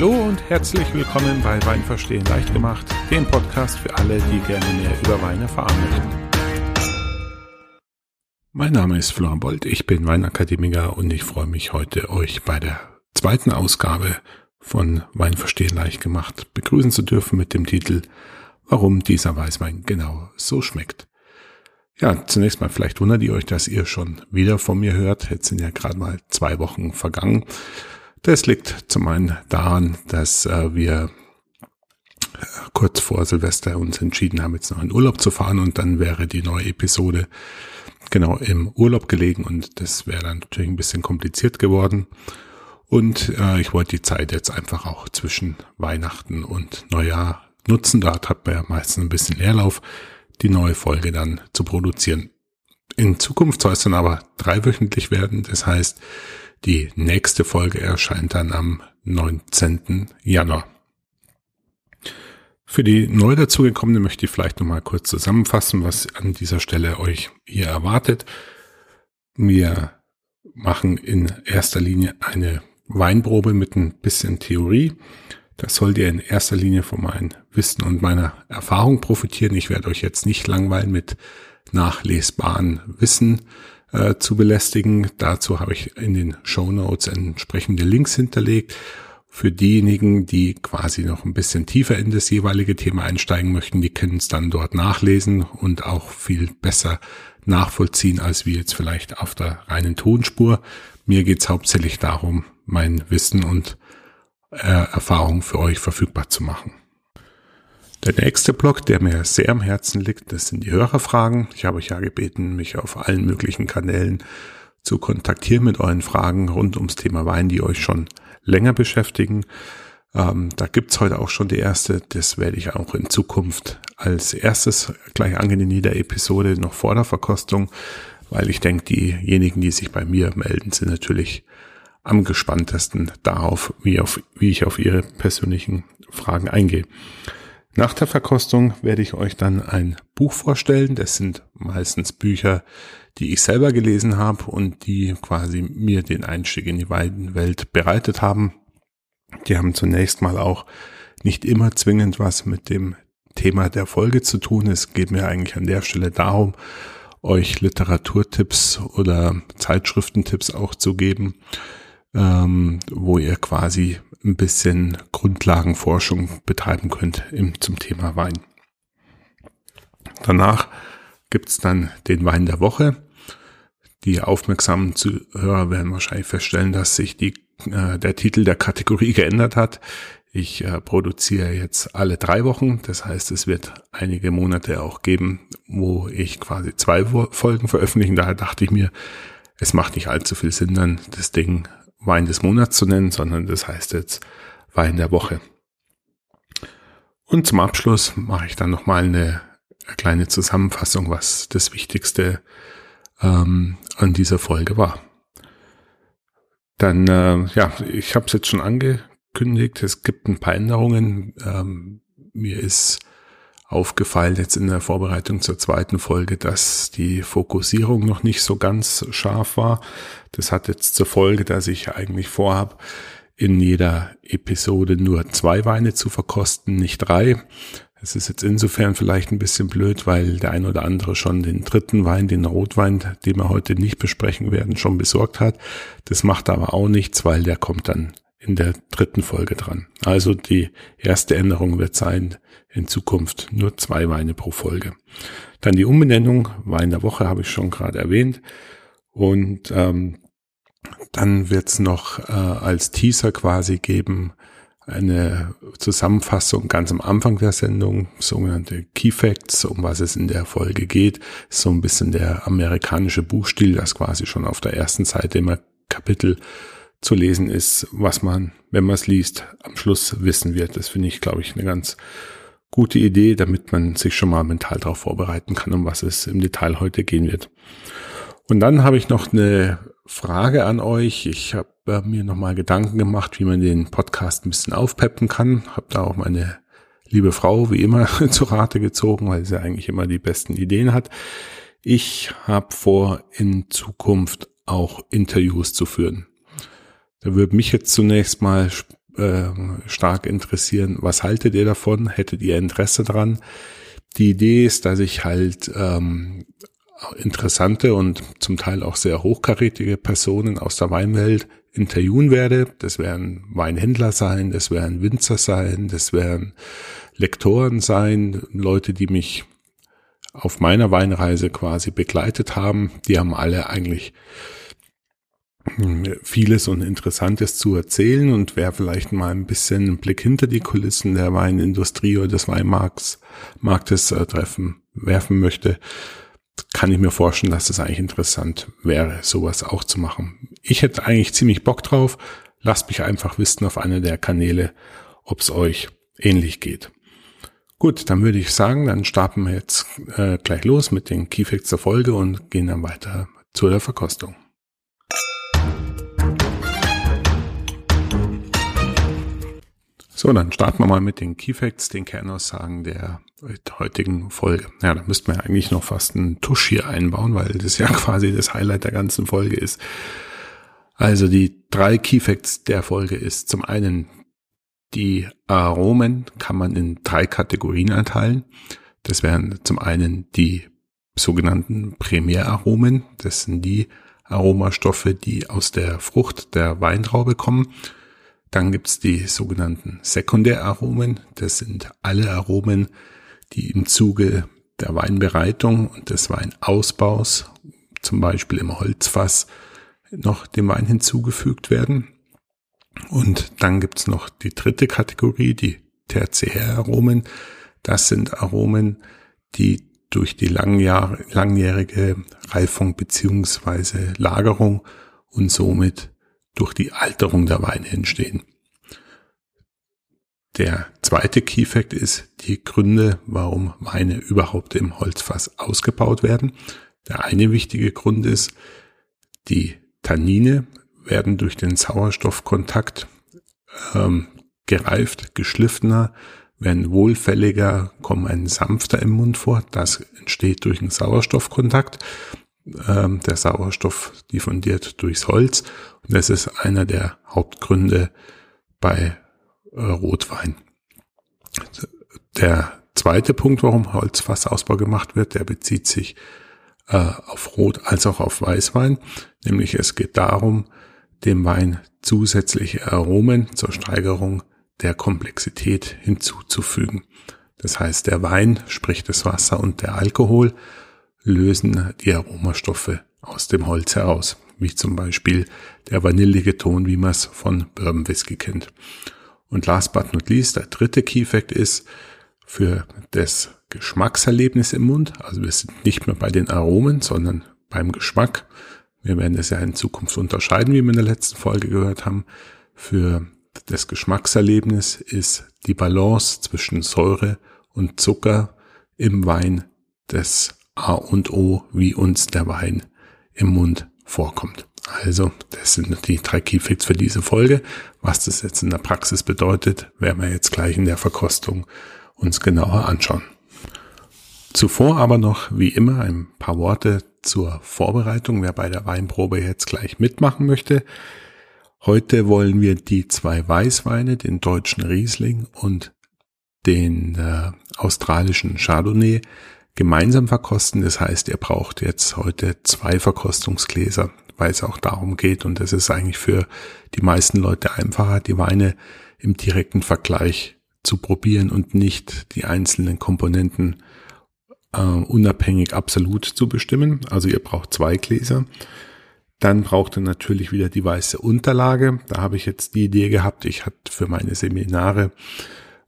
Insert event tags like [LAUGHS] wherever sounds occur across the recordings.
Hallo und herzlich willkommen bei Wein verstehen leicht gemacht, dem Podcast für alle, die gerne mehr über Wein erfahren möchten. Mein Name ist Florian Bold, ich bin Weinakademiker und ich freue mich heute, euch bei der zweiten Ausgabe von Wein verstehen leicht gemacht begrüßen zu dürfen mit dem Titel Warum dieser Weißwein genau so schmeckt. Ja, zunächst mal vielleicht wundert ihr euch, dass ihr schon wieder von mir hört. Jetzt sind ja gerade mal zwei Wochen vergangen. Das liegt zum einen daran, dass äh, wir kurz vor Silvester uns entschieden haben, jetzt noch in Urlaub zu fahren und dann wäre die neue Episode genau im Urlaub gelegen und das wäre dann natürlich ein bisschen kompliziert geworden. Und äh, ich wollte die Zeit jetzt einfach auch zwischen Weihnachten und Neujahr nutzen. Dort hat man ja meistens ein bisschen Leerlauf, die neue Folge dann zu produzieren. In Zukunft soll es dann aber dreiwöchentlich werden. Das heißt, die nächste Folge erscheint dann am 19. Januar. Für die neu dazugekommenen möchte ich vielleicht nochmal kurz zusammenfassen, was an dieser Stelle euch hier erwartet. Wir machen in erster Linie eine Weinprobe mit ein bisschen Theorie. Das sollt ihr in erster Linie von meinem Wissen und meiner Erfahrung profitieren. Ich werde euch jetzt nicht langweilen mit nachlesbaren Wissen, äh, zu belästigen. Dazu habe ich in den Show Notes entsprechende Links hinterlegt. Für diejenigen, die quasi noch ein bisschen tiefer in das jeweilige Thema einsteigen möchten, die können es dann dort nachlesen und auch viel besser nachvollziehen, als wir jetzt vielleicht auf der reinen Tonspur. Mir geht es hauptsächlich darum, mein Wissen und äh, Erfahrung für euch verfügbar zu machen. Der nächste Block, der mir sehr am Herzen liegt, das sind die Hörerfragen. Ich habe euch ja gebeten, mich auf allen möglichen Kanälen zu kontaktieren mit euren Fragen rund ums Thema Wein, die euch schon länger beschäftigen. Ähm, da gibt's heute auch schon die erste. Das werde ich auch in Zukunft als erstes gleich angehen in jeder Episode noch vor der Verkostung, weil ich denke, diejenigen, die sich bei mir melden, sind natürlich am gespanntesten darauf, wie, auf, wie ich auf ihre persönlichen Fragen eingehe. Nach der Verkostung werde ich euch dann ein Buch vorstellen. Das sind meistens Bücher, die ich selber gelesen habe und die quasi mir den Einstieg in die Weidenwelt bereitet haben. Die haben zunächst mal auch nicht immer zwingend was mit dem Thema der Folge zu tun. Es geht mir eigentlich an der Stelle darum, euch Literaturtipps oder Zeitschriftentipps auch zu geben, ähm, wo ihr quasi ein bisschen Grundlagenforschung betreiben könnt im, zum Thema Wein. Danach gibt's dann den Wein der Woche. Die aufmerksamen Zuhörer werden wahrscheinlich feststellen, dass sich die, äh, der Titel der Kategorie [LAUGHS] geändert hat. Ich äh, produziere jetzt alle drei Wochen. Das heißt, es wird einige Monate auch geben, wo ich quasi zwei Folgen veröffentlichen. Daher dachte ich mir, es macht nicht allzu viel Sinn, dann das Ding Wein des Monats zu nennen, sondern das heißt jetzt Wein der Woche. Und zum Abschluss mache ich dann nochmal eine kleine Zusammenfassung, was das Wichtigste ähm, an dieser Folge war. Dann, äh, ja, ich habe es jetzt schon angekündigt, es gibt ein paar Änderungen. Ähm, mir ist aufgefallen jetzt in der Vorbereitung zur zweiten Folge, dass die Fokussierung noch nicht so ganz scharf war. Das hat jetzt zur Folge, dass ich eigentlich vorhab, in jeder Episode nur zwei Weine zu verkosten, nicht drei. Es ist jetzt insofern vielleicht ein bisschen blöd, weil der ein oder andere schon den dritten Wein, den Rotwein, den wir heute nicht besprechen werden, schon besorgt hat. Das macht aber auch nichts, weil der kommt dann in der dritten Folge dran. Also die erste Änderung wird sein, in Zukunft nur zwei Weine pro Folge. Dann die Umbenennung, Wein der Woche habe ich schon gerade erwähnt. Und ähm, dann wird es noch äh, als Teaser quasi geben eine Zusammenfassung ganz am Anfang der Sendung, sogenannte Key Facts, um was es in der Folge geht. So ein bisschen der amerikanische Buchstil, das quasi schon auf der ersten Seite immer Kapitel zu lesen ist, was man, wenn man es liest, am Schluss wissen wird. Das finde ich, glaube ich, eine ganz gute Idee, damit man sich schon mal mental darauf vorbereiten kann, um was es im Detail heute gehen wird. Und dann habe ich noch eine Frage an euch. Ich habe äh, mir nochmal Gedanken gemacht, wie man den Podcast ein bisschen aufpeppen kann. Habe da auch meine liebe Frau wie immer [LAUGHS] zu Rate gezogen, weil sie eigentlich immer die besten Ideen hat. Ich habe vor, in Zukunft auch Interviews zu führen. Da würde mich jetzt zunächst mal äh, stark interessieren. Was haltet ihr davon? Hättet ihr Interesse dran? Die Idee ist, dass ich halt ähm, interessante und zum Teil auch sehr hochkarätige Personen aus der Weinwelt interviewen werde. Das werden Weinhändler sein, das werden Winzer sein, das werden Lektoren sein, Leute, die mich auf meiner Weinreise quasi begleitet haben. Die haben alle eigentlich vieles und Interessantes zu erzählen und wer vielleicht mal ein bisschen einen Blick hinter die Kulissen der Weinindustrie oder des Weinmarkts Marktes äh, treffen, werfen möchte, kann ich mir vorstellen, dass das eigentlich interessant wäre, sowas auch zu machen. Ich hätte eigentlich ziemlich Bock drauf. Lasst mich einfach wissen auf einer der Kanäle, ob es euch ähnlich geht. Gut, dann würde ich sagen, dann starten wir jetzt äh, gleich los mit den Keyfacts der Folge und gehen dann weiter zu der Verkostung. So, dann starten wir mal mit den Keyfacts, den Kernaussagen der heutigen Folge. Ja, da müssten wir eigentlich noch fast einen Tusch hier einbauen, weil das ja [LAUGHS] quasi das Highlight der ganzen Folge ist. Also die drei Keyfacts der Folge ist zum einen die Aromen kann man in drei Kategorien einteilen. Das wären zum einen die sogenannten Primäraromen. Das sind die Aromastoffe, die aus der Frucht der Weintraube kommen. Dann gibt's die sogenannten Sekundäraromen. Das sind alle Aromen, die im Zuge der Weinbereitung und des Weinausbaus, zum Beispiel im Holzfass, noch dem Wein hinzugefügt werden. Und dann gibt's noch die dritte Kategorie, die Tertiäraromen. Das sind Aromen, die durch die langjährige Reifung beziehungsweise Lagerung und somit durch die Alterung der Weine entstehen. Der zweite Key Fact ist die Gründe, warum Weine überhaupt im Holzfass ausgebaut werden. Der eine wichtige Grund ist, die Tannine werden durch den Sauerstoffkontakt ähm, gereift, geschliffener, werden wohlfälliger, kommen ein sanfter im Mund vor. Das entsteht durch den Sauerstoffkontakt. Ähm, der Sauerstoff diffundiert durchs Holz. Und das ist einer der Hauptgründe bei äh, Rotwein. Der zweite Punkt, warum Holzfassausbau gemacht wird, der bezieht sich äh, auf Rot als auch auf Weißwein. Nämlich es geht darum, dem Wein zusätzliche Aromen zur Steigerung der Komplexität hinzuzufügen. Das heißt, der Wein, sprich das Wasser und der Alkohol, lösen die Aromastoffe aus dem Holz heraus, wie zum Beispiel der vanillige Ton, wie man es von Bourbon Whisky kennt. Und last but not least, der dritte Key Fact ist, für das Geschmackserlebnis im Mund, also wir sind nicht mehr bei den Aromen, sondern beim Geschmack, wir werden es ja in Zukunft unterscheiden, wie wir in der letzten Folge gehört haben. Für das Geschmackserlebnis ist die Balance zwischen Säure und Zucker im Wein das A und O, wie uns der Wein im Mund vorkommt. Also, das sind die drei Keyfacts für diese Folge. Was das jetzt in der Praxis bedeutet, werden wir jetzt gleich in der Verkostung uns genauer anschauen. Zuvor aber noch, wie immer, ein paar Worte zur Vorbereitung, wer bei der Weinprobe jetzt gleich mitmachen möchte. Heute wollen wir die zwei Weißweine, den deutschen Riesling und den äh, australischen Chardonnay gemeinsam verkosten. Das heißt, ihr braucht jetzt heute zwei Verkostungsgläser, weil es auch darum geht. Und es ist eigentlich für die meisten Leute einfacher, die Weine im direkten Vergleich zu probieren und nicht die einzelnen Komponenten äh, unabhängig absolut zu bestimmen. Also ihr braucht zwei Gläser. Dann braucht ihr natürlich wieder die weiße Unterlage. Da habe ich jetzt die Idee gehabt, ich hatte für meine Seminare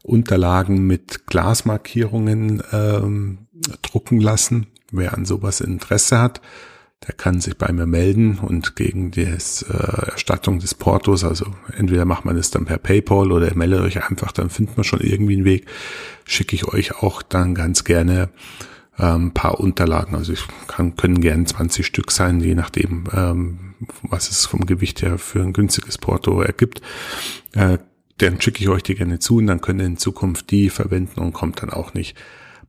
Unterlagen mit Glasmarkierungen ähm, drucken lassen. Wer an sowas Interesse hat, der kann sich bei mir melden und gegen die äh, Erstattung des Portos, also entweder macht man das dann per PayPal oder meldet euch einfach, dann findet man schon irgendwie einen Weg, schicke ich euch auch dann ganz gerne ähm, paar Unterlagen. Also ich kann, können gerne 20 Stück sein, je nachdem, ähm, was es vom Gewicht her für ein günstiges Porto ergibt. Äh, dann schicke ich euch die gerne zu und dann könnt ihr in Zukunft die verwenden und kommt dann auch nicht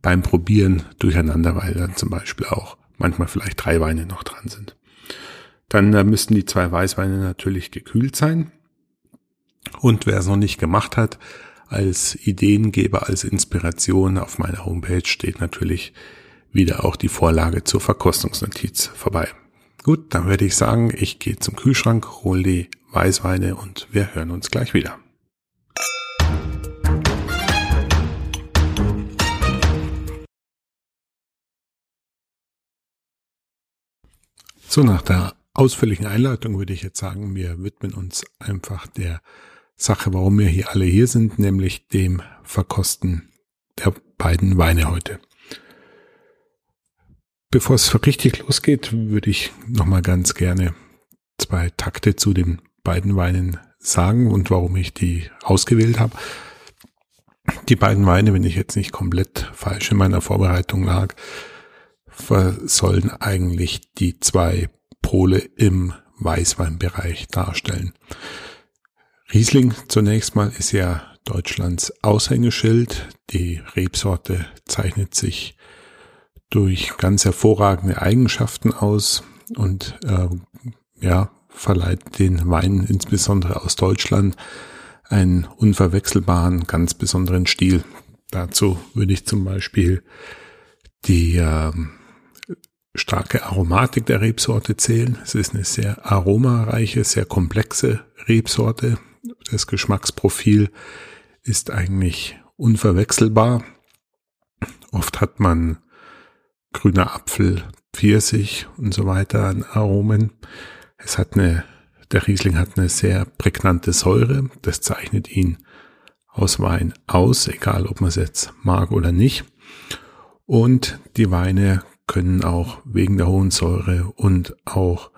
beim Probieren durcheinander, weil dann zum Beispiel auch manchmal vielleicht drei Weine noch dran sind. Dann äh, müssten die zwei Weißweine natürlich gekühlt sein. Und wer es noch nicht gemacht hat, als Ideengeber, als Inspiration auf meiner Homepage steht natürlich wieder auch die Vorlage zur Verkostungsnotiz vorbei. Gut, dann würde ich sagen, ich gehe zum Kühlschrank, hole die Weißweine und wir hören uns gleich wieder. So, nach der ausführlichen Einleitung würde ich jetzt sagen, wir widmen uns einfach der Sache, warum wir hier alle hier sind, nämlich dem Verkosten der beiden Weine heute. Bevor es richtig losgeht, würde ich nochmal ganz gerne zwei Takte zu den beiden Weinen sagen und warum ich die ausgewählt habe. Die beiden Weine, wenn ich jetzt nicht komplett falsch in meiner Vorbereitung lag, sollen eigentlich die zwei Pole im Weißweinbereich darstellen. Riesling zunächst mal ist ja Deutschlands Aushängeschild. Die Rebsorte zeichnet sich durch ganz hervorragende Eigenschaften aus und äh, ja, verleiht den Wein insbesondere aus Deutschland einen unverwechselbaren, ganz besonderen Stil. Dazu würde ich zum Beispiel die äh, starke Aromatik der Rebsorte zählen. Es ist eine sehr aromareiche, sehr komplexe Rebsorte. Das Geschmacksprofil ist eigentlich unverwechselbar. Oft hat man grüner Apfel, Pfirsich und so weiter an Aromen. Es hat eine, der Riesling hat eine sehr prägnante Säure. Das zeichnet ihn aus Wein aus, egal ob man es jetzt mag oder nicht. Und die Weine können auch wegen der hohen Säure und auch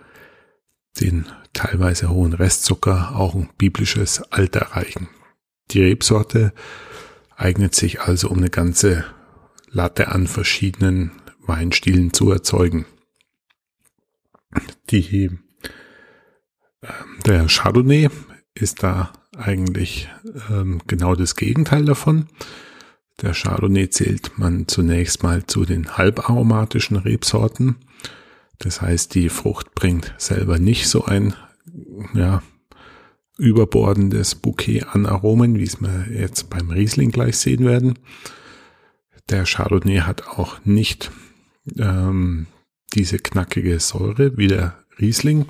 den teilweise hohen Restzucker auch ein biblisches Alter erreichen. Die Rebsorte eignet sich also, um eine ganze Latte an verschiedenen Weinstilen zu erzeugen. Die, äh, der Chardonnay ist da eigentlich ähm, genau das Gegenteil davon. Der Chardonnay zählt man zunächst mal zu den halbaromatischen Rebsorten. Das heißt, die Frucht bringt selber nicht so ein ja, überbordendes Bouquet an Aromen, wie es wir jetzt beim Riesling gleich sehen werden. Der Chardonnay hat auch nicht ähm, diese knackige Säure wie der Riesling.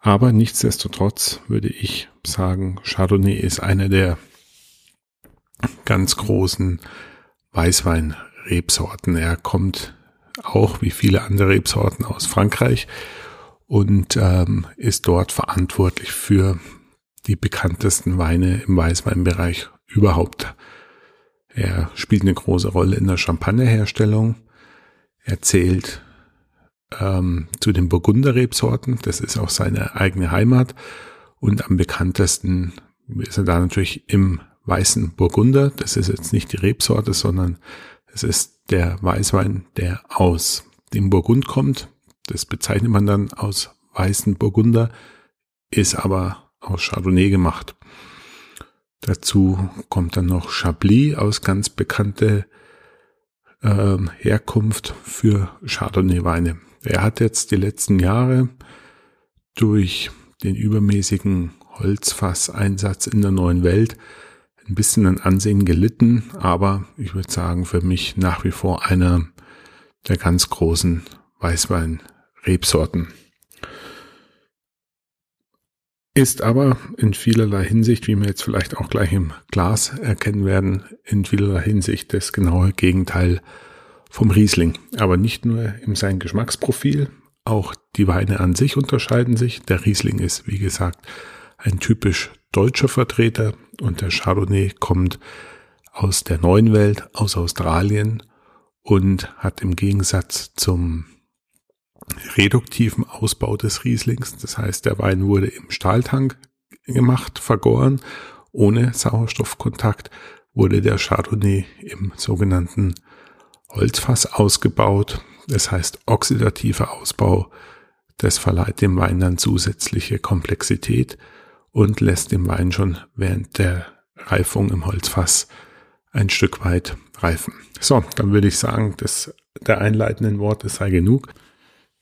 Aber nichtsdestotrotz würde ich sagen, Chardonnay ist einer der ganz großen Weißwein-Rebsorten. Er kommt auch wie viele andere Rebsorten aus Frankreich und ähm, ist dort verantwortlich für die bekanntesten Weine im Weißweinbereich überhaupt. Er spielt eine große Rolle in der Champagnerherstellung erzählt ähm, zu den Burgunderrebsorten. Das ist auch seine eigene Heimat. Und am bekanntesten ist er da natürlich im weißen Burgunder. Das ist jetzt nicht die Rebsorte, sondern es ist der Weißwein, der aus dem Burgund kommt. Das bezeichnet man dann aus weißen Burgunder, ist aber aus Chardonnay gemacht. Dazu kommt dann noch Chablis aus ganz bekannte äh, Herkunft für Chardonnay-Weine. Er hat jetzt die letzten Jahre durch den übermäßigen Holzfasseinsatz in der neuen Welt ein bisschen an Ansehen gelitten, aber ich würde sagen, für mich nach wie vor einer der ganz großen Weißwein-Rebsorten. Ist aber in vielerlei Hinsicht, wie wir jetzt vielleicht auch gleich im Glas erkennen werden, in vielerlei Hinsicht das genaue Gegenteil vom Riesling. Aber nicht nur in seinem Geschmacksprofil, auch die Weine an sich unterscheiden sich. Der Riesling ist, wie gesagt, ein typisch deutscher Vertreter und der Chardonnay kommt aus der neuen Welt, aus Australien und hat im Gegensatz zum reduktiven Ausbau des Rieslings. Das heißt, der Wein wurde im Stahltank gemacht, vergoren, ohne Sauerstoffkontakt wurde der Chardonnay im sogenannten Holzfass ausgebaut. Das heißt, oxidativer Ausbau, das verleiht dem Wein dann zusätzliche Komplexität und lässt dem Wein schon während der Reifung im Holzfass ein Stück weit reifen. So, dann würde ich sagen, dass der einleitenden Worte sei genug.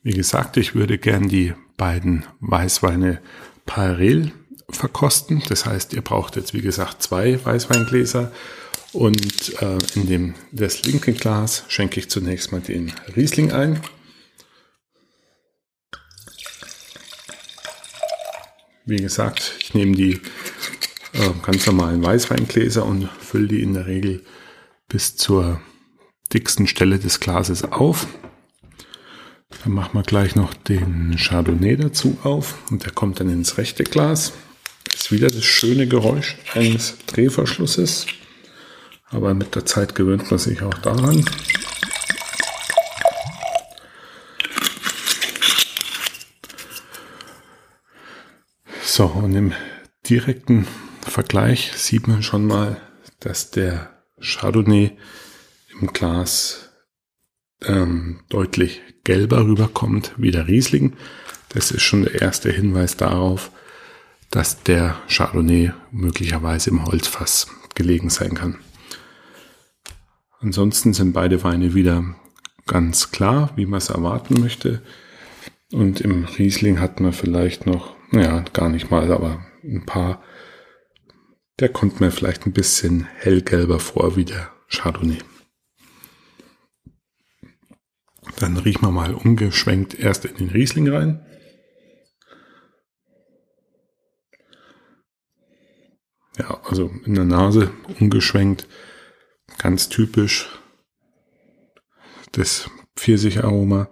Wie gesagt, ich würde gern die beiden Weißweine parallel verkosten. Das heißt, ihr braucht jetzt, wie gesagt, zwei Weißweingläser. Und äh, in dem, das linke Glas schenke ich zunächst mal den Riesling ein. Wie gesagt, ich nehme die äh, ganz normalen Weißweingläser und fülle die in der Regel bis zur dicksten Stelle des Glases auf. Dann machen wir gleich noch den Chardonnay dazu auf und der kommt dann ins rechte Glas. Ist wieder das schöne Geräusch eines Drehverschlusses, aber mit der Zeit gewöhnt man sich auch daran. So, und im direkten Vergleich sieht man schon mal, dass der Chardonnay im Glas ähm, deutlich gelber rüberkommt wie der Riesling. Das ist schon der erste Hinweis darauf, dass der Chardonnay möglicherweise im Holzfass gelegen sein kann. Ansonsten sind beide Weine wieder ganz klar, wie man es erwarten möchte. Und im Riesling hat man vielleicht noch, naja, gar nicht mal, aber ein paar, der kommt mir vielleicht ein bisschen hellgelber vor wie der Chardonnay. Dann riechen wir mal umgeschwenkt erst in den Riesling rein. Ja, also in der Nase umgeschwenkt, ganz typisch das Pfirsicharoma,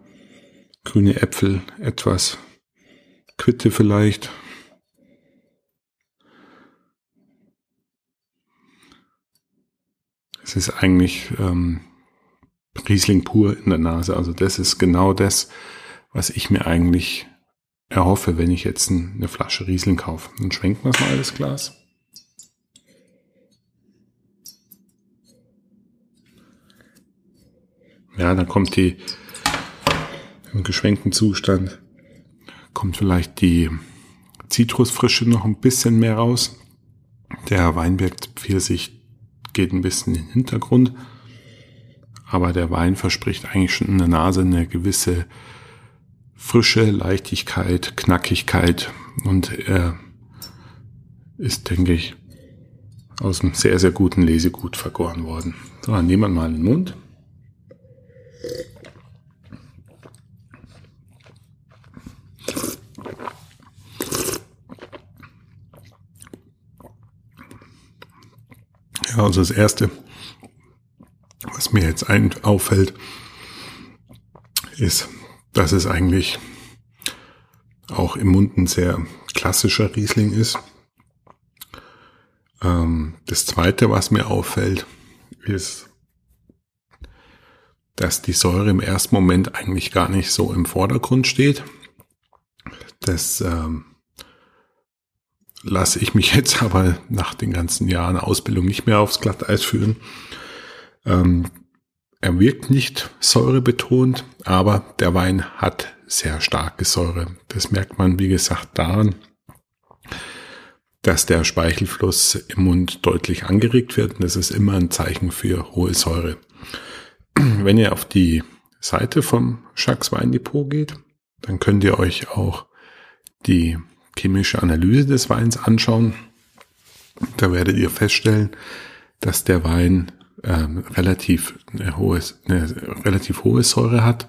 grüne Äpfel, etwas Quitte vielleicht. Es ist eigentlich ähm, Riesling pur in der Nase. Also das ist genau das, was ich mir eigentlich erhoffe, wenn ich jetzt eine Flasche Riesling kaufe. Dann schwenken wir es mal das Glas. Ja, dann kommt die im geschwenkten Zustand kommt vielleicht die Zitrusfrische noch ein bisschen mehr raus. Der Weinberg Pfirsich geht ein bisschen in den Hintergrund aber der Wein verspricht eigentlich schon in der Nase eine gewisse Frische, Leichtigkeit, Knackigkeit und er ist, denke ich, aus einem sehr, sehr guten Lesegut vergoren worden. So, dann nehmen wir mal in den Mund. Also das erste, was mir jetzt ein, auffällt, ist, dass es eigentlich auch im Mund ein sehr klassischer Riesling ist. Ähm, das zweite, was mir auffällt, ist, dass die Säure im ersten Moment eigentlich gar nicht so im Vordergrund steht. Das ähm, lasse ich mich jetzt [LAUGHS] aber nach den ganzen Jahren Ausbildung nicht mehr aufs Glatteis führen. Ähm, er wirkt nicht säurebetont, aber der Wein hat sehr starke Säure. Das merkt man, wie gesagt, daran, dass der Speichelfluss im Mund deutlich angeregt wird. Und das ist immer ein Zeichen für hohe Säure. [CLEARS THROAT] Wenn ihr auf die Seite vom Schacks Weindepot geht, dann könnt ihr euch auch die chemische Analyse des Weins anschauen. Da werdet ihr feststellen, dass der Wein ähm, relativ eine hohe, eine relativ hohe Säure hat.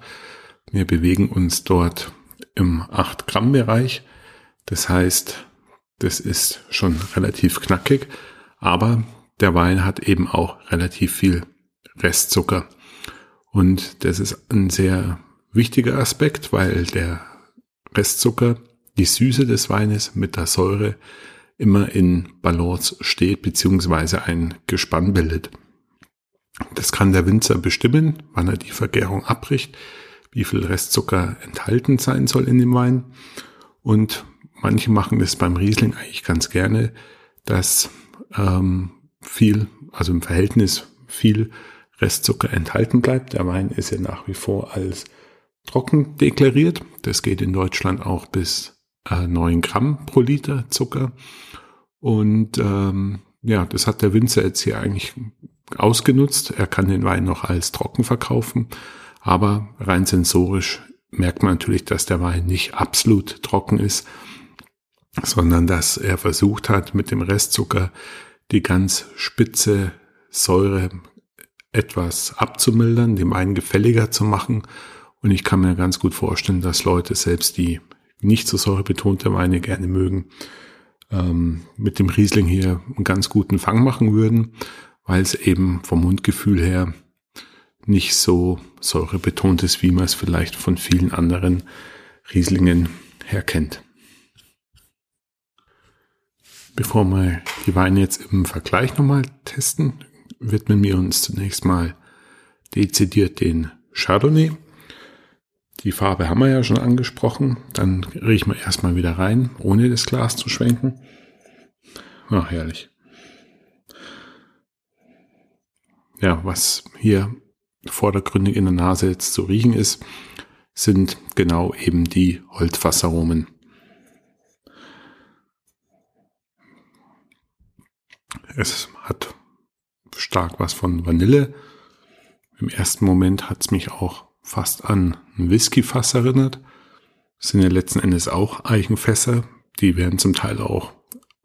Wir bewegen uns dort im 8 Gramm Bereich. Das heißt, das ist schon relativ knackig, aber der Wein hat eben auch relativ viel Restzucker. Und das ist ein sehr wichtiger Aspekt, weil der Restzucker die Süße des Weines mit der Säure immer in Balance steht, beziehungsweise ein Gespann bildet. Das kann der Winzer bestimmen, wann er die Vergärung abbricht, wie viel Restzucker enthalten sein soll in dem Wein. Und manche machen das beim Riesling eigentlich ganz gerne, dass ähm, viel, also im Verhältnis viel Restzucker enthalten bleibt. Der Wein ist ja nach wie vor als trocken deklariert. Das geht in Deutschland auch bis äh, 9 Gramm pro Liter Zucker. Und ähm, ja, das hat der Winzer jetzt hier eigentlich ausgenutzt. Er kann den Wein noch als trocken verkaufen, aber rein sensorisch merkt man natürlich, dass der Wein nicht absolut trocken ist. sondern dass er versucht hat, mit dem Restzucker die ganz spitze Säure etwas abzumildern, dem einen gefälliger zu machen. Und ich kann mir ganz gut vorstellen, dass Leute selbst, die nicht so säurebetonte Weine gerne mögen, ähm, mit dem Riesling hier einen ganz guten Fang machen würden, weil es eben vom Mundgefühl her nicht so säurebetont ist, wie man es vielleicht von vielen anderen Rieslingen her kennt. Bevor wir die Weine jetzt im Vergleich nochmal testen, widmen wir uns zunächst mal dezidiert den Chardonnay. Die Farbe haben wir ja schon angesprochen. Dann riechen wir erstmal wieder rein, ohne das Glas zu schwenken. Ach, herrlich. Ja, was hier vordergründig in der Nase jetzt zu riechen ist, sind genau eben die Holzfassaromen. Es hat stark was von Vanille. Im ersten Moment hat es mich auch fast an ein Whiskyfass erinnert. Das sind ja letzten Endes auch Eichenfässer. Die werden zum Teil auch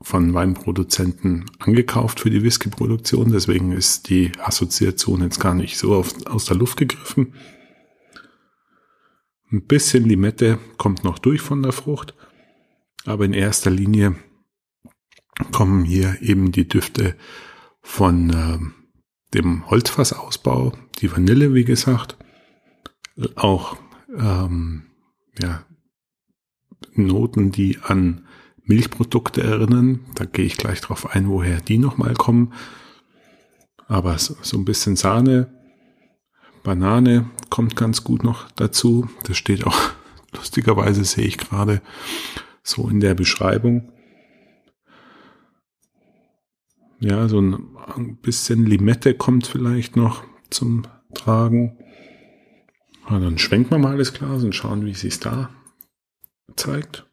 von Weinproduzenten angekauft für die Whiskyproduktion. Deswegen ist die Assoziation jetzt gar nicht so auf, aus der Luft gegriffen. Ein bisschen Limette kommt noch durch von der Frucht. Aber in erster Linie kommen hier eben die Düfte von äh, dem Holzfassausbau, die Vanille, wie gesagt, auch ähm, ja, Noten, die an Milchprodukte erinnern. Da gehe ich gleich drauf ein, woher die nochmal kommen. Aber so, ein bisschen Sahne, Banane kommt ganz gut noch dazu. Das steht auch [LAUGHS] lustigerweise, sehe ich gerade so in der Beschreibung. Ja, so ein bisschen Limette kommt vielleicht noch zum Tragen. Ja, dann schwenken wir mal das Glas und schauen, wie es sich da zeigt.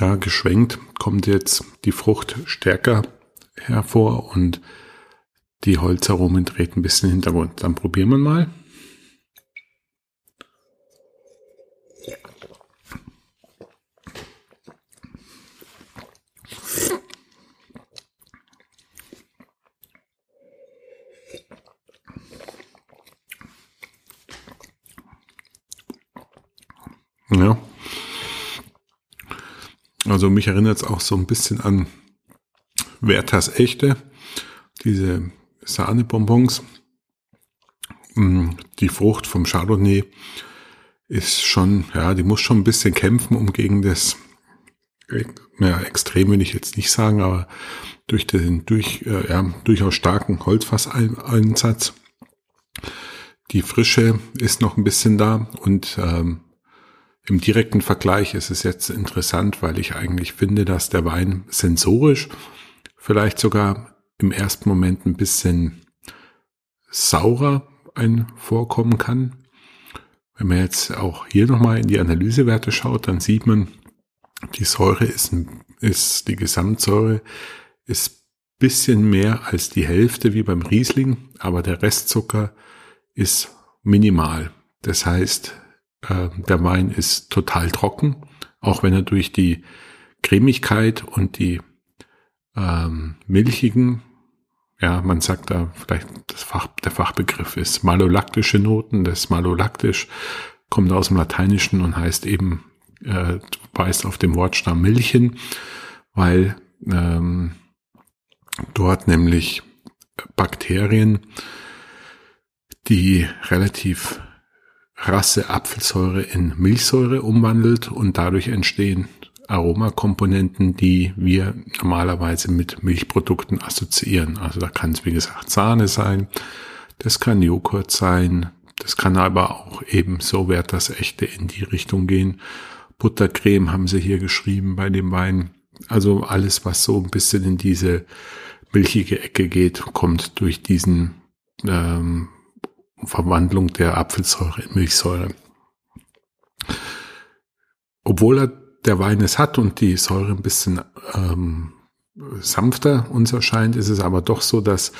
Ja, geschwenkt kommt jetzt die Frucht stärker hervor und die Holzaromen treten ein bisschen in den Hintergrund. Dann probieren wir mal. Ja. Also mich erinnert es auch so ein bisschen an Werthers Echte, diese Sahnebonbons. Mm, die Frucht vom Chardonnay ist schon, ja, die muss schon ein bisschen kämpfen, um gegen das, ja, extrem will ich jetzt nicht sagen, aber durch den durch, äh, ja, durchaus starken Holzfasseinsatz. Die Frische ist noch ein bisschen da und ähm, im direkten Vergleich ist es jetzt interessant, weil ich eigentlich finde, dass der Wein sensorisch vielleicht sogar im ersten Moment ein bisschen saurer ein vorkommen kann. Wenn man jetzt auch hier nochmal in die Analysewerte schaut, dann sieht man, die Säure ist, ist die Gesamtsäure ist bisschen mehr als die Hälfte wie beim Riesling, aber der Restzucker ist minimal. Das heißt, äh, der Wein ist total trocken, auch wenn er durch die Cremigkeit und die ähm, milchigen, ja, man sagt da vielleicht das Fach, der Fachbegriff ist malolaktische Noten. Das malolaktisch kommt aus dem Lateinischen und heißt eben, äh, weist auf den Wortstamm Milchen, weil ähm, dort nämlich Bakterien, die relativ Rasse Apfelsäure in Milchsäure umwandelt und dadurch entstehen Aromakomponenten, die wir normalerweise mit Milchprodukten assoziieren. Also da kann es wie gesagt Sahne sein, das kann Joghurt sein, das kann aber auch eben so wert das echte in die Richtung gehen. Buttercreme haben sie hier geschrieben bei dem Wein. Also alles, was so ein bisschen in diese milchige Ecke geht, kommt durch diesen ähm, Verwandlung der Apfelsäure in Milchsäure. Obwohl er der Wein es hat und die Säure ein bisschen ähm, sanfter uns erscheint, ist es aber doch so, dass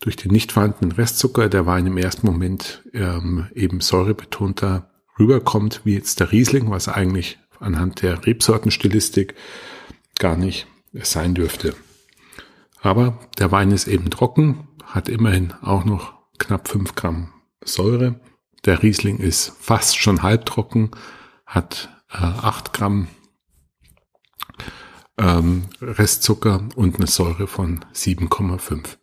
durch den nicht vorhandenen Restzucker der Wein im ersten Moment ähm, eben säurebetonter rüberkommt wie jetzt der Riesling, was eigentlich anhand der Rebsortenstilistik gar nicht sein dürfte. Aber der Wein ist eben trocken, hat immerhin auch noch knapp fünf Gramm Säure. Der Riesling ist fast schon halbtrocken, hat äh, 8 Gramm ähm, Restzucker und eine Säure von 7,5.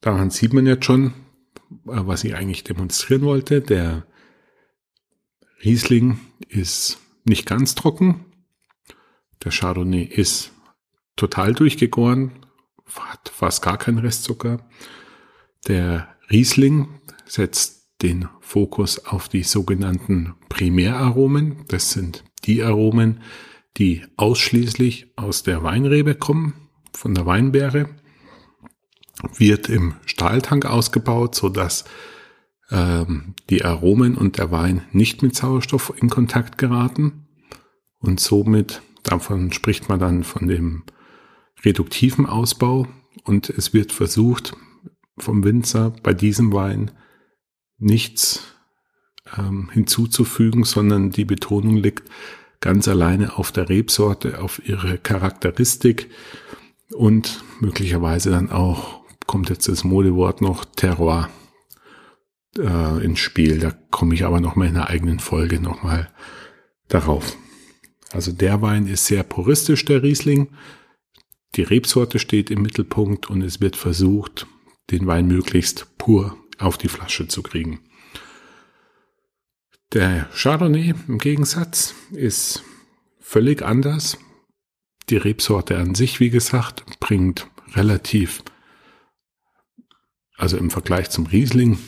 Daran sieht man jetzt schon, äh, was ich eigentlich demonstrieren wollte. Der Riesling ist nicht ganz trocken. Der Chardonnay ist total durchgegoren, hat fast gar keinen Restzucker. Der Riesling setzt den Fokus auf die sogenannten Primäraromen. Das sind die Aromen, die ausschließlich aus der Weinrebe kommen, von der Weinbeere, wird im Stahltank ausgebaut, so dass ähm, die Aromen und der Wein nicht mit Sauerstoff in Kontakt geraten. Und somit davon spricht man dann von dem reduktiven Ausbau. Und es wird versucht vom Winzer bei diesem Wein nichts ähm, hinzuzufügen, sondern die Betonung liegt ganz alleine auf der Rebsorte, auf ihre Charakteristik und möglicherweise dann auch, kommt jetzt das Modewort noch, Terroir äh, ins Spiel. Da komme ich aber noch mal in einer eigenen Folge noch mal darauf. Also der Wein ist sehr puristisch, der Riesling. Die Rebsorte steht im Mittelpunkt und es wird versucht, den Wein möglichst pur auf die Flasche zu kriegen. Der Chardonnay im Gegensatz ist völlig anders. Die Rebsorte an sich, wie gesagt, bringt relativ, also im Vergleich zum Riesling,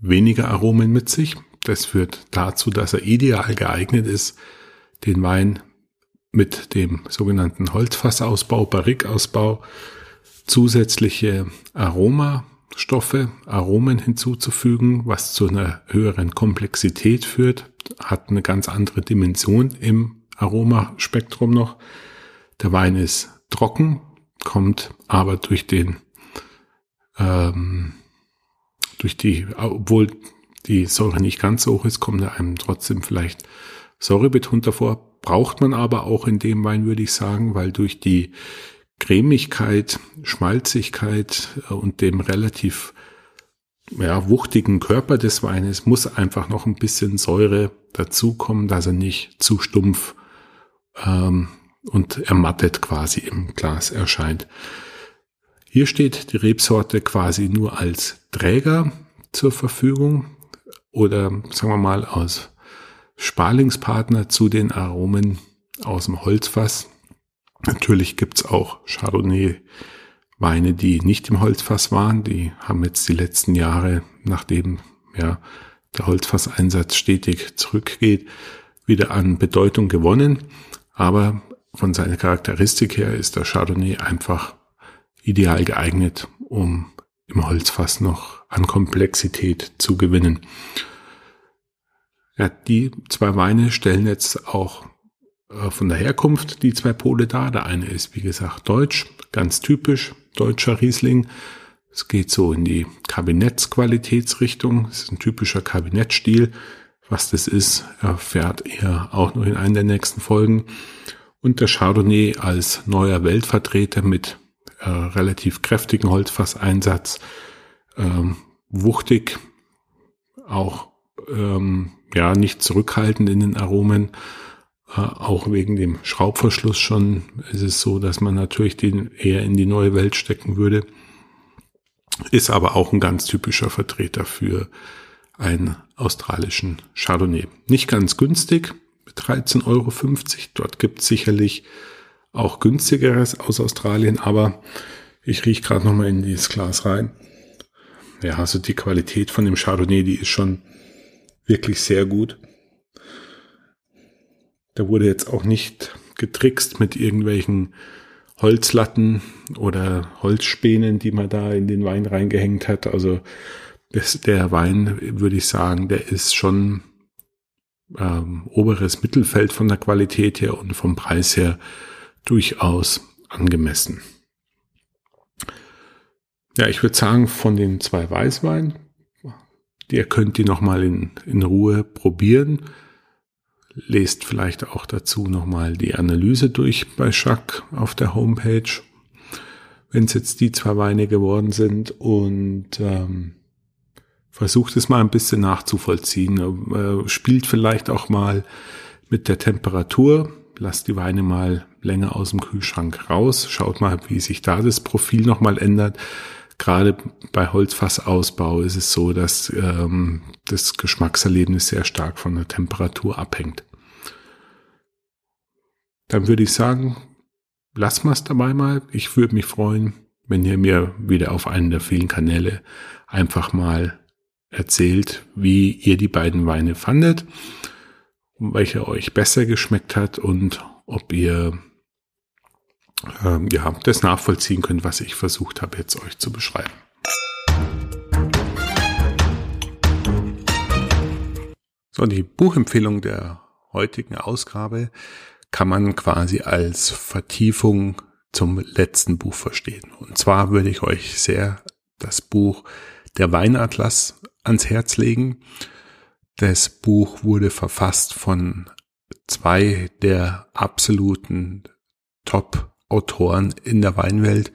weniger Aromen mit sich. Das führt dazu, dass er ideal geeignet ist, den Wein mit dem sogenannten Holzfassausbau, Barrikausbau, zusätzliche Aroma Stoffe, Aromen hinzuzufügen, was zu einer höheren Komplexität führt, hat eine ganz andere Dimension im Aromaspektrum noch. Der Wein ist trocken, kommt aber durch den, ähm, durch die, obwohl die Säure nicht ganz so hoch ist, kommt er einem trotzdem vielleicht säurebetont davor. Braucht man aber auch in dem Wein, würde ich sagen, weil durch die Cremigkeit, Schmalzigkeit äh, und dem relativ ja, wuchtigen Körper des Weines muss einfach noch ein bisschen Säure dazukommen, dass er nicht zu stumpf ähm, und ermattet quasi im Glas erscheint. Hier steht die Rebsorte quasi nur als Träger zur Verfügung oder sagen wir mal als Sparlingspartner zu den Aromen aus dem Holzfass. Natürlich gibt's auch Chardonnay-Weine, die nicht im Holzfass waren. Die haben jetzt die letzten Jahre, nachdem ja, der Holzfasseinsatz stetig zurückgeht, wieder an Bedeutung gewonnen. Aber von seiner Charakteristik her ist der Chardonnay einfach ideal geeignet, um im Holzfass noch an Komplexität zu gewinnen. Ja, die zwei Weine stellen jetzt auch von der Herkunft die zwei Pole da. Der eine ist, wie gesagt, deutsch, ganz typisch deutscher Riesling. Es geht so in die Kabinettsqualitätsrichtung. Es ist ein typischer Kabinettstil. Was das ist, erfährt ihr auch noch in einer der nächsten Folgen. Und der Chardonnay als neuer Weltvertreter mit äh, relativ kräftigen Holzfasseinsatz, ähm, wuchtig, auch ähm, ja nicht zurückhaltend in den Aromen äh, auch wegen dem Schraubverschluss schon ist es so, dass man natürlich den eher in die neue Welt stecken würde. Ist aber auch ein ganz typischer Vertreter für einen australischen Chardonnay. Nicht ganz günstig, 13,50 Euro. Dort gibt es sicherlich auch günstigeres aus Australien, aber ich rieche gerade nochmal in dieses Glas rein. Ja, also die Qualität von dem Chardonnay, die ist schon wirklich sehr gut. Da wurde jetzt auch nicht getrickst mit irgendwelchen Holzlatten oder Holzspänen, die man da in den Wein reingehängt hat. Also das, der Wein, würde ich sagen, der ist schon ähm, oberes Mittelfeld von der Qualität her und vom Preis her durchaus angemessen. Ja, ich würde sagen, von den zwei Weißweinen, ihr könnt die nochmal in, in Ruhe probieren. Lest vielleicht auch dazu nochmal die Analyse durch bei Schack auf der Homepage, wenn es jetzt die zwei Weine geworden sind und ähm, versucht es mal ein bisschen nachzuvollziehen. Äh, spielt vielleicht auch mal mit der Temperatur. Lasst die Weine mal länger aus dem Kühlschrank raus. Schaut mal, wie sich da das Profil nochmal ändert. Gerade bei Holzfassausbau ist es so, dass ähm, das Geschmackserlebnis sehr stark von der Temperatur abhängt. Dann würde ich sagen, lassen wir es dabei mal. Ich würde mich freuen, wenn ihr mir wieder auf einen der vielen Kanäle einfach mal erzählt, wie ihr die beiden Weine fandet, welcher euch besser geschmeckt hat und ob ihr ähm, ja, das nachvollziehen könnt, was ich versucht habe jetzt euch zu beschreiben. So, die Buchempfehlung der heutigen Ausgabe kann man quasi als Vertiefung zum letzten Buch verstehen. Und zwar würde ich euch sehr das Buch Der Weinatlas ans Herz legen. Das Buch wurde verfasst von zwei der absoluten Top-Autoren in der Weinwelt,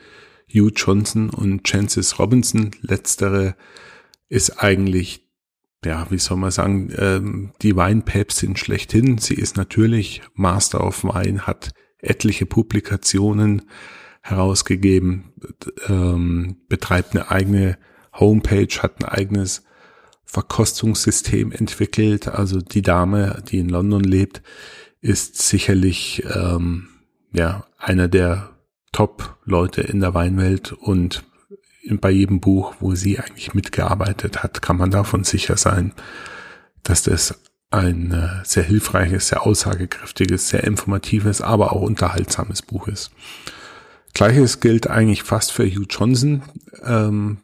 Hugh Johnson und Chances Robinson. Letztere ist eigentlich, ja, wie soll man sagen, ähm, die Weinpäpstin schlechthin. Sie ist natürlich Master of Wine, hat etliche Publikationen herausgegeben, ähm, betreibt eine eigene Homepage, hat ein eigenes Verkostungssystem entwickelt. Also die Dame, die in London lebt, ist sicherlich ähm, ja einer der Top-Leute in der Weinwelt und bei jedem Buch, wo sie eigentlich mitgearbeitet hat, kann man davon sicher sein, dass das ein äh, sehr hilfreiches, sehr aussagekräftiges, sehr informatives, aber auch unterhaltsames Buch ist. Gleiches gilt eigentlich fast für Hugh Johnson, ähm,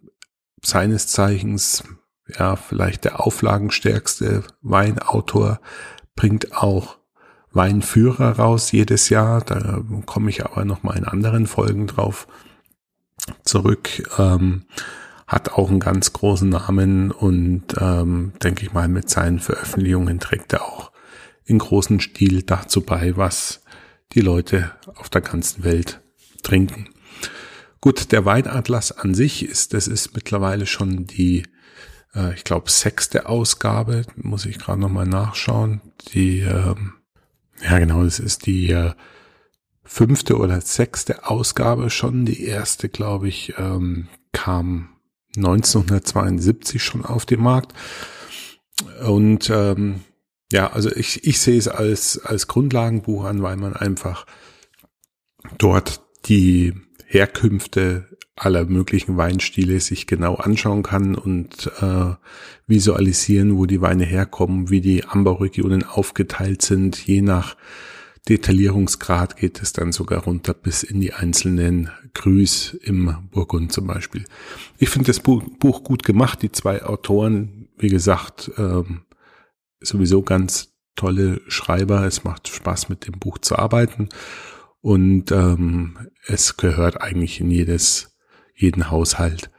seines Zeichens ja, vielleicht der auflagenstärkste Weinautor, bringt auch Weinführer raus jedes Jahr. Da komme ich aber noch mal in anderen Folgen drauf zurück. Ähm, hat auch einen ganz großen Namen und ähm, denke ich mal mit seinen Veröffentlichungen trägt er auch in großen Stil dazu bei, was die Leute auf der ganzen Welt trinken. Gut, der Weinatlas an sich ist, das ist mittlerweile schon die äh, ich glaube, sechste Ausgabe, muss ich gerade nochmal nachschauen. Die, ähm, ja genau, das ist die äh, fünfte oder sechste Ausgabe schon. Die erste, glaube ich, ähm, kam 1972 schon auf den Markt. Und ähm, ja, also ich, ich sehe es als, als Grundlagenbuch an, weil man einfach dort die Herkünfte aller möglichen Weinstile sich genau anschauen kann und äh, visualisieren, wo die Weine herkommen, wie die Anbauregionen aufgeteilt sind. Je nach Detaillierungsgrad geht es dann sogar runter bis in die einzelnen Grüß im Burgund zum Beispiel. Ich finde das Buch gut gemacht. Die zwei Autoren, wie gesagt, ähm, sowieso ganz tolle Schreiber. Es macht Spaß, mit dem Buch zu arbeiten. Und ähm, es gehört eigentlich in jedes jeden Haushalt,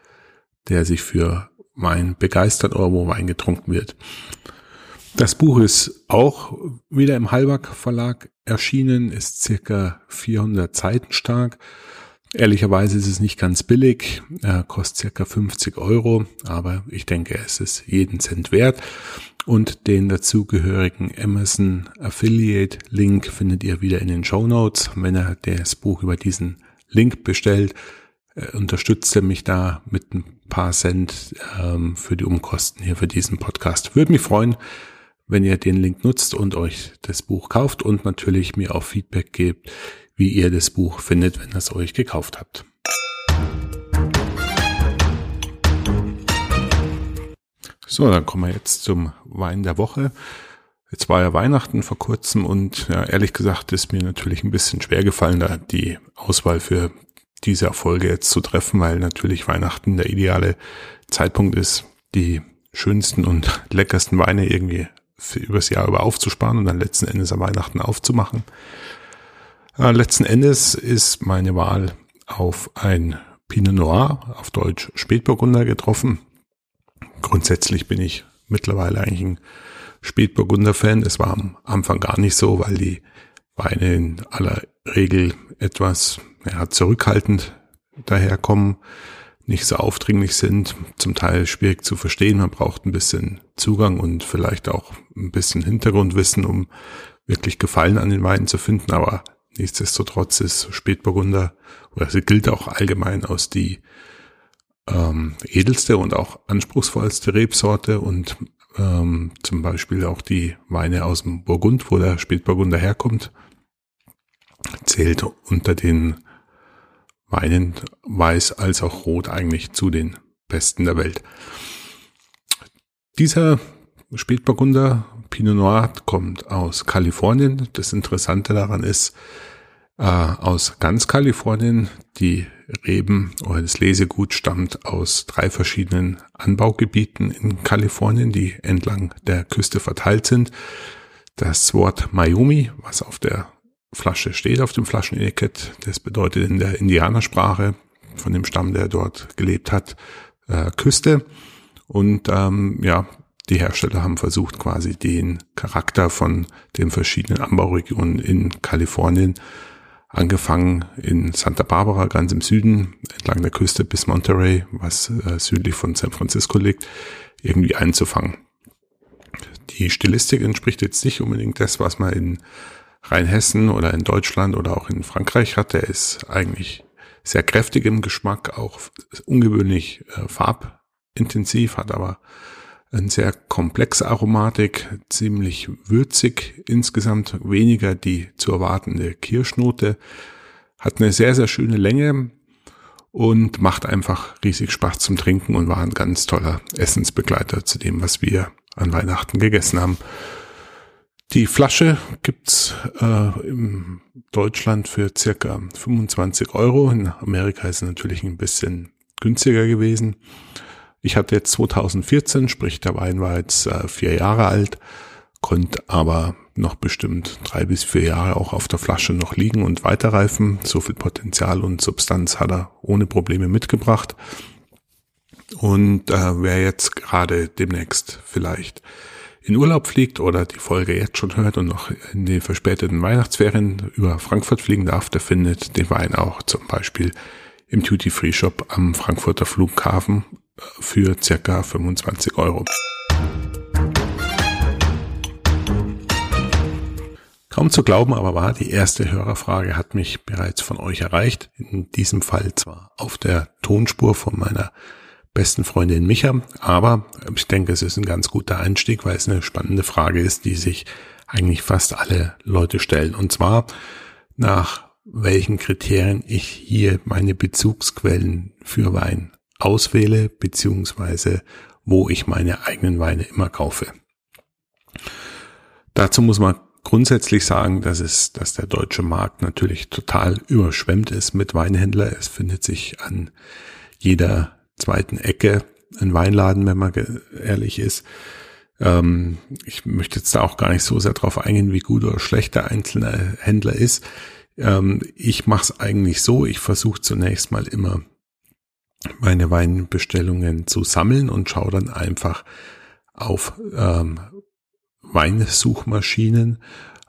der sich für Wein begeistert oder wo Wein getrunken wird. Das Buch ist auch wieder im Halbach Verlag erschienen, ist circa 400 Seiten stark. Ehrlicherweise ist es nicht ganz billig, äh, kostet circa 50 Euro, aber ich denke, es ist jeden Cent wert. Und den dazugehörigen Amazon Affiliate Link findet ihr wieder in den Show Notes. Wenn ihr das Buch über diesen Link bestellt, äh, unterstützt er mich da mit ein paar Cent ähm, für die Umkosten hier für diesen Podcast. Würde mich freuen, wenn ihr den Link nutzt und euch das Buch kauft und natürlich mir auch Feedback gebt, wie ihr das Buch findet, wenn ihr es euch gekauft habt. So, dann kommen wir jetzt zum Wein der Woche. Jetzt war ja Weihnachten vor kurzem und ja, ehrlich gesagt ist mir natürlich ein bisschen schwer gefallen, da die Auswahl für diese Erfolge jetzt zu treffen, weil natürlich Weihnachten der ideale Zeitpunkt ist, die schönsten und [LAUGHS] leckersten Weine irgendwie für übers Jahr über aufzusparen und dann letzten Endes am Weihnachten aufzumachen. Äh, letzten Endes ist meine Wahl auf ein Pinot Noir, auf Deutsch Spätburgunder getroffen. grundsätzlich bin ich mittlerweile eigentlich ein Spätburgunder-Fan. Es war am Anfang gar nicht so, weil die Weine in aller Regel etwas ja, zurückhaltend daherkommen, nicht so aufdringlich sind, zum Teil schwierig zu verstehen. Man braucht ein bisschen Zugang und vielleicht auch ein bisschen Hintergrundwissen, um wirklich Gefallen an den Weinen zu finden. Aber nichtsdestotrotz ist Spätburgunder oder sie gilt auch allgemein aus die ähm, edelste und auch anspruchsvollste Rebsorte und ähm, zum Beispiel auch die Weine aus dem Burgund, wo der Spätburgunder herkommt, zählt unter den Weinen weiß als auch rot eigentlich zu den besten der Welt. Dieser Spätburgunder Pinot Noir kommt aus Kalifornien. Das Interessante daran ist, äh, aus ganz Kalifornien. Die Reben oder das Lesegut stammt aus drei verschiedenen Anbaugebieten in Kalifornien, die entlang der Küste verteilt sind. Das Wort Miami, was auf der Flasche steht, auf dem Flaschenetikett, das bedeutet in der Indianersprache von dem Stamm, der dort gelebt hat, äh, Küste. Und ähm, ja, die Hersteller haben versucht, quasi den Charakter von den verschiedenen Anbauregionen in Kalifornien angefangen in Santa Barbara, ganz im Süden, entlang der Küste bis Monterey, was äh, südlich von San Francisco liegt, irgendwie einzufangen. Die Stilistik entspricht jetzt nicht unbedingt das, was man in Rheinhessen oder in Deutschland oder auch in Frankreich hat. Der ist eigentlich sehr kräftig im Geschmack, auch ungewöhnlich äh, farbintensiv, hat aber eine sehr komplexe Aromatik, ziemlich würzig insgesamt, weniger die zu erwartende Kirschnote, hat eine sehr, sehr schöne Länge und macht einfach riesig Spaß zum Trinken und war ein ganz toller Essensbegleiter zu dem, was wir an Weihnachten gegessen haben. Die Flasche gibt's äh, in Deutschland für circa 25 Euro. In Amerika ist es natürlich ein bisschen günstiger gewesen. Ich hatte jetzt 2014, sprich der Wein war jetzt äh, vier Jahre alt, konnte aber noch bestimmt drei bis vier Jahre auch auf der Flasche noch liegen und weiterreifen. So viel Potenzial und Substanz hat er ohne Probleme mitgebracht. Und äh, wer jetzt gerade demnächst vielleicht in Urlaub fliegt oder die Folge jetzt schon hört und noch in den verspäteten Weihnachtsferien über Frankfurt fliegen darf, der findet den Wein auch zum Beispiel im Duty Free Shop am Frankfurter Flughafen für circa 25 Euro. Kaum zu glauben, aber wahr, die erste Hörerfrage hat mich bereits von euch erreicht. In diesem Fall zwar auf der Tonspur von meiner besten Freundin Micha, aber ich denke, es ist ein ganz guter Einstieg, weil es eine spannende Frage ist, die sich eigentlich fast alle Leute stellen. Und zwar nach welchen Kriterien ich hier meine Bezugsquellen für Wein auswähle, beziehungsweise wo ich meine eigenen Weine immer kaufe. Dazu muss man grundsätzlich sagen, dass es, dass der deutsche Markt natürlich total überschwemmt ist mit Weinhändler. Es findet sich an jeder zweiten Ecke ein Weinladen, wenn man ehrlich ist. Ähm, ich möchte jetzt da auch gar nicht so sehr drauf eingehen, wie gut oder schlecht der einzelne Händler ist. Ähm, ich mache es eigentlich so, ich versuche zunächst mal immer meine Weinbestellungen zu sammeln und schaue dann einfach auf ähm, Weinsuchmaschinen,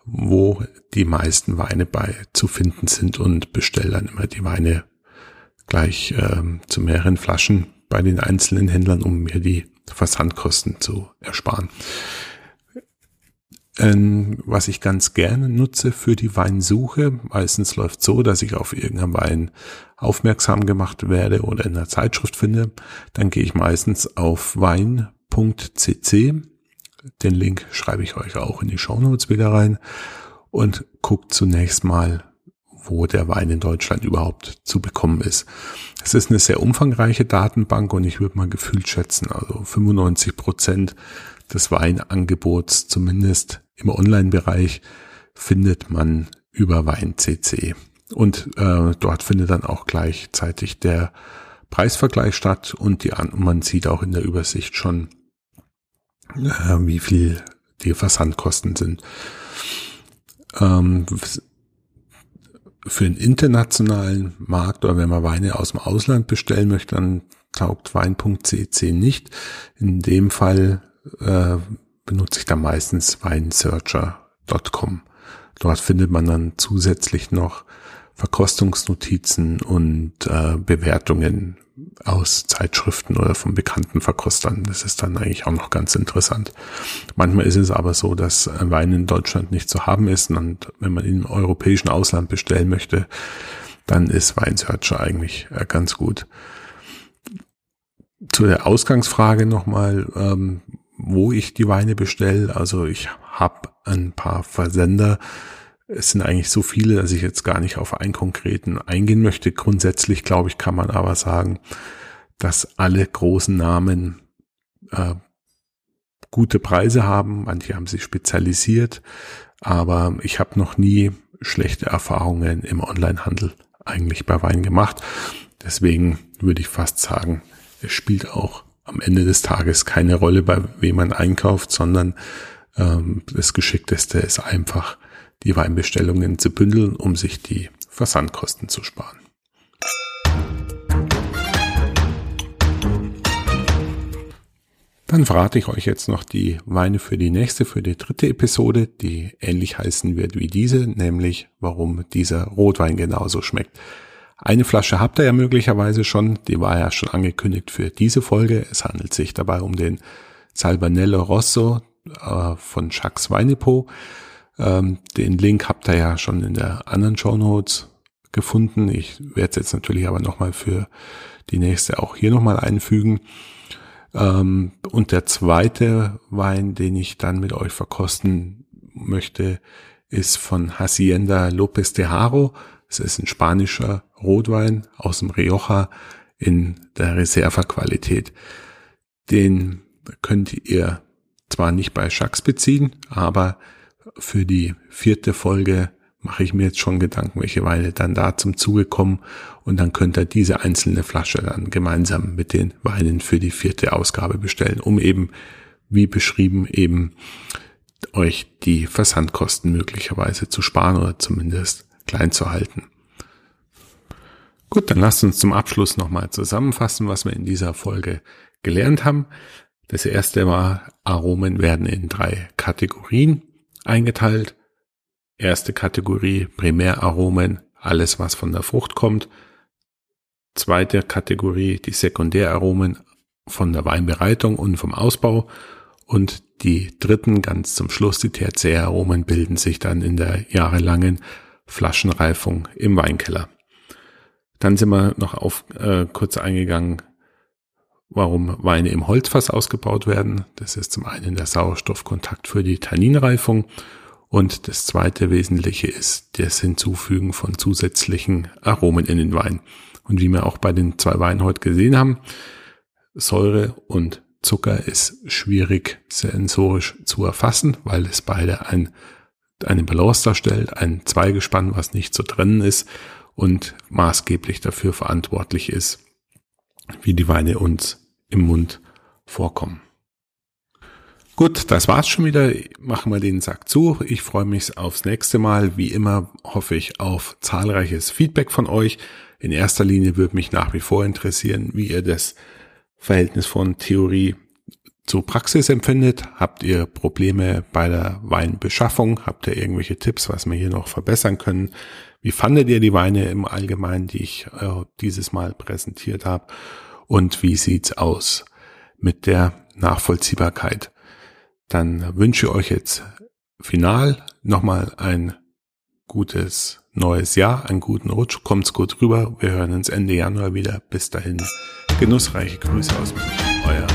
wo die meisten Weine bei zu finden sind und bestelle dann immer die Weine gleich ähm, zu mehreren Flaschen bei den einzelnen Händlern, um mir die Versandkosten zu ersparen. Ähm, was ich ganz gerne nutze für die Weinsuche, meistens läuft so, dass ich auf irgendeinen Wein aufmerksam gemacht werde oder in einer Zeitschrift finde, dann gehe ich meistens auf wein.cc. Den Link schreibe ich euch auch in die Show Notes wieder rein und guckt zunächst mal, wo der Wein in Deutschland überhaupt zu bekommen ist. Es ist eine sehr umfangreiche Datenbank und ich würde mal gefühlt schätzen, also 95 Prozent des Weinangebots, zumindest im Online-Bereich, findet man über WeinCC. Und äh, dort findet dann auch gleichzeitig der Preisvergleich statt und die, man sieht auch in der Übersicht schon, äh, wie viel die Versandkosten sind. Ähm, für den internationalen Markt oder wenn man Weine aus dem Ausland bestellen möchte, dann taugt wein.cc nicht. In dem Fall äh, benutze ich dann meistens weinsearcher.com. Dort findet man dann zusätzlich noch Verkostungsnotizen und äh, Bewertungen aus Zeitschriften oder von bekannten Verkostern. Das ist dann eigentlich auch noch ganz interessant. Manchmal ist es aber so, dass Wein in Deutschland nicht zu haben ist und wenn man ihn im europäischen Ausland bestellen möchte, dann ist Weinsearcher eigentlich äh, ganz gut. Zu der Ausgangsfrage nochmal, ähm, wo ich die Weine bestelle. Also ich habe ein paar Versender, es sind eigentlich so viele, dass ich jetzt gar nicht auf einen konkreten eingehen möchte. Grundsätzlich, glaube ich, kann man aber sagen, dass alle großen Namen äh, gute Preise haben. Manche haben sich spezialisiert, aber ich habe noch nie schlechte Erfahrungen im Onlinehandel eigentlich bei Wein gemacht. Deswegen würde ich fast sagen, es spielt auch am Ende des Tages keine Rolle, bei wem man einkauft, sondern ähm, das Geschickteste ist einfach, die Weinbestellungen zu bündeln, um sich die Versandkosten zu sparen. Dann verrate ich euch jetzt noch die Weine für die nächste, für die dritte Episode, die ähnlich heißen wird wie diese, nämlich warum dieser Rotwein genauso schmeckt. Eine Flasche habt ihr ja möglicherweise schon, die war ja schon angekündigt für diese Folge. Es handelt sich dabei um den Salbanello Rosso äh, von Jacques Weinepo. Ähm, den Link habt ihr ja schon in der anderen Show Notes gefunden. Ich werde es jetzt natürlich aber nochmal für die nächste auch hier nochmal einfügen. Ähm, und der zweite Wein, den ich dann mit euch verkosten möchte, ist von Hacienda López de Haro. Es ist ein spanischer Rotwein aus dem Rioja in der Reserva-Qualität. Den könnt ihr zwar nicht bei Jacques beziehen, aber für die vierte Folge mache ich mir jetzt schon Gedanken, welche Weine dann da zum Zuge kommen und dann könnt ihr diese einzelne Flasche dann gemeinsam mit den Weinen für die vierte Ausgabe bestellen, um eben, wie beschrieben, eben euch die Versandkosten möglicherweise zu sparen oder zumindest klein zu halten. Gut, dann lasst uns zum Abschluss nochmal zusammenfassen, was wir in dieser Folge gelernt haben. Das erste war, Aromen werden in drei Kategorien eingeteilt. Erste Kategorie Primäraromen, alles was von der Frucht kommt. Zweite Kategorie die Sekundäraromen von der Weinbereitung und vom Ausbau. Und die dritten, ganz zum Schluss, die Tertiäraromen bilden sich dann in der jahrelangen Flaschenreifung im Weinkeller. Dann sind wir noch auf äh, kurz eingegangen, warum Weine im Holzfass ausgebaut werden. Das ist zum einen der Sauerstoffkontakt für die Tanninreifung und das zweite Wesentliche ist das Hinzufügen von zusätzlichen Aromen in den Wein. Und wie wir auch bei den zwei Weinen heute gesehen haben, Säure und Zucker ist schwierig sensorisch zu erfassen, weil es beide ein, eine Balance darstellt, ein Zweigespann, was nicht zu trennen ist und maßgeblich dafür verantwortlich ist, wie die Weine uns im Mund vorkommen. Gut, das war's schon wieder. Machen wir den Sack zu. Ich freue mich aufs nächste Mal. Wie immer hoffe ich auf zahlreiches Feedback von euch. In erster Linie würde mich nach wie vor interessieren, wie ihr das Verhältnis von Theorie zu Praxis empfindet. Habt ihr Probleme bei der Weinbeschaffung? Habt ihr irgendwelche Tipps, was wir hier noch verbessern können? Wie fandet ihr die Weine im Allgemeinen, die ich äh, dieses Mal präsentiert habe? Und wie sieht's aus mit der Nachvollziehbarkeit? Dann wünsche ich euch jetzt final nochmal ein gutes neues Jahr, einen guten Rutsch, kommt's gut rüber. Wir hören uns Ende Januar wieder. Bis dahin, genussreiche Grüße aus München, euer.